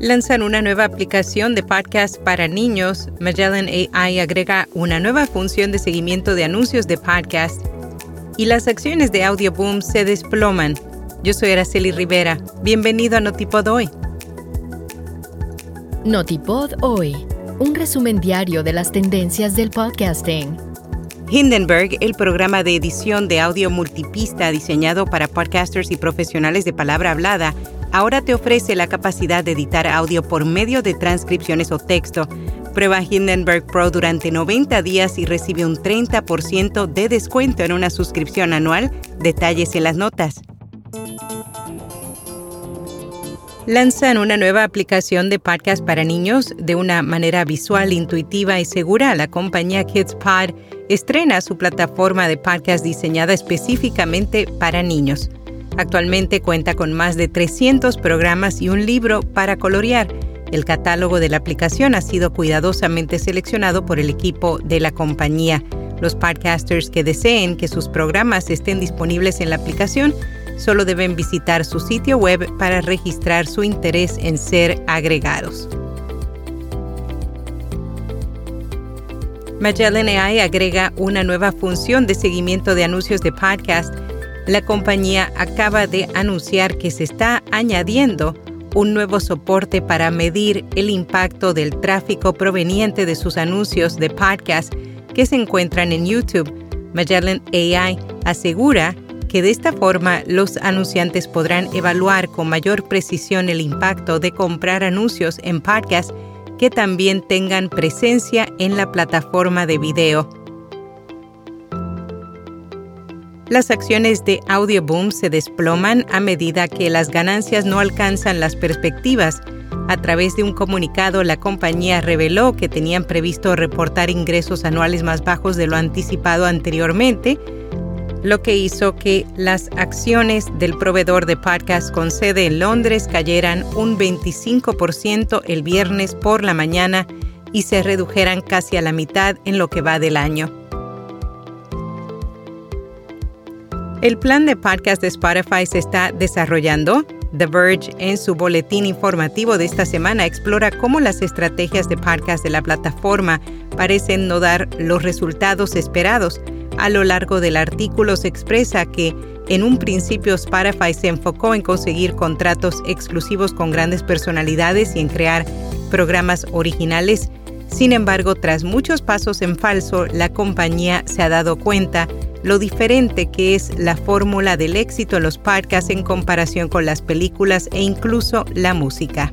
Lanzan una nueva aplicación de podcast para niños. Magellan AI agrega una nueva función de seguimiento de anuncios de podcast. Y las acciones de Audioboom se desploman. Yo soy Araceli Rivera. Bienvenido a Notipod Hoy. Notipod Hoy. Un resumen diario de las tendencias del podcasting. Hindenburg, el programa de edición de audio multipista diseñado para podcasters y profesionales de palabra hablada, ahora te ofrece la capacidad de editar audio por medio de transcripciones o texto. Prueba Hindenburg Pro durante 90 días y recibe un 30% de descuento en una suscripción anual. Detalles en las notas. Lanzan una nueva aplicación de podcast para niños de una manera visual, intuitiva y segura. La compañía KidsPod estrena su plataforma de podcast diseñada específicamente para niños. Actualmente cuenta con más de 300 programas y un libro para colorear. El catálogo de la aplicación ha sido cuidadosamente seleccionado por el equipo de la compañía. Los podcasters que deseen que sus programas estén disponibles en la aplicación solo deben visitar su sitio web para registrar su interés en ser agregados. Magellan AI agrega una nueva función de seguimiento de anuncios de podcast la compañía acaba de anunciar que se está añadiendo un nuevo soporte para medir el impacto del tráfico proveniente de sus anuncios de podcast que se encuentran en YouTube. Magellan AI asegura que de esta forma los anunciantes podrán evaluar con mayor precisión el impacto de comprar anuncios en podcast que también tengan presencia en la plataforma de video. Las acciones de Audioboom se desploman a medida que las ganancias no alcanzan las perspectivas. A través de un comunicado, la compañía reveló que tenían previsto reportar ingresos anuales más bajos de lo anticipado anteriormente, lo que hizo que las acciones del proveedor de podcast con sede en Londres cayeran un 25% el viernes por la mañana y se redujeran casi a la mitad en lo que va del año. El plan de podcast de Spotify se está desarrollando. The Verge, en su boletín informativo de esta semana, explora cómo las estrategias de podcast de la plataforma parecen no dar los resultados esperados. A lo largo del artículo se expresa que en un principio Spotify se enfocó en conseguir contratos exclusivos con grandes personalidades y en crear programas originales. Sin embargo, tras muchos pasos en falso, la compañía se ha dado cuenta lo diferente que es la fórmula del éxito en los podcasts en comparación con las películas e incluso la música.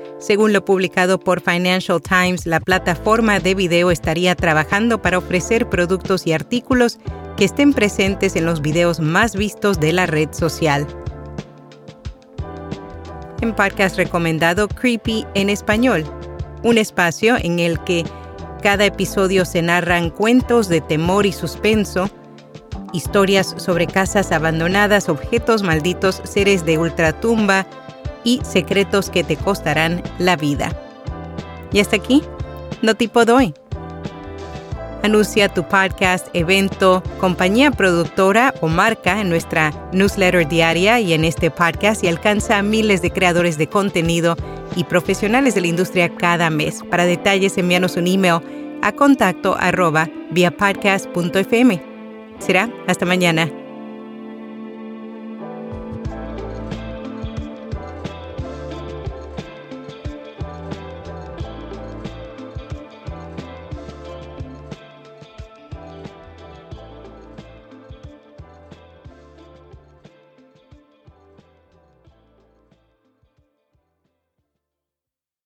Según lo publicado por Financial Times, la plataforma de video estaría trabajando para ofrecer productos y artículos que estén presentes en los videos más vistos de la red social. En podcast recomendado Creepy en español, un espacio en el que cada episodio se narran cuentos de temor y suspenso, historias sobre casas abandonadas, objetos malditos, seres de ultratumba y secretos que te costarán la vida. Y hasta aquí, no tipo doy. Anuncia tu podcast, evento, compañía productora o marca en nuestra newsletter diaria y en este podcast y alcanza a miles de creadores de contenido y profesionales de la industria cada mes. Para detalles, envíanos un email a contacto. Será hasta mañana.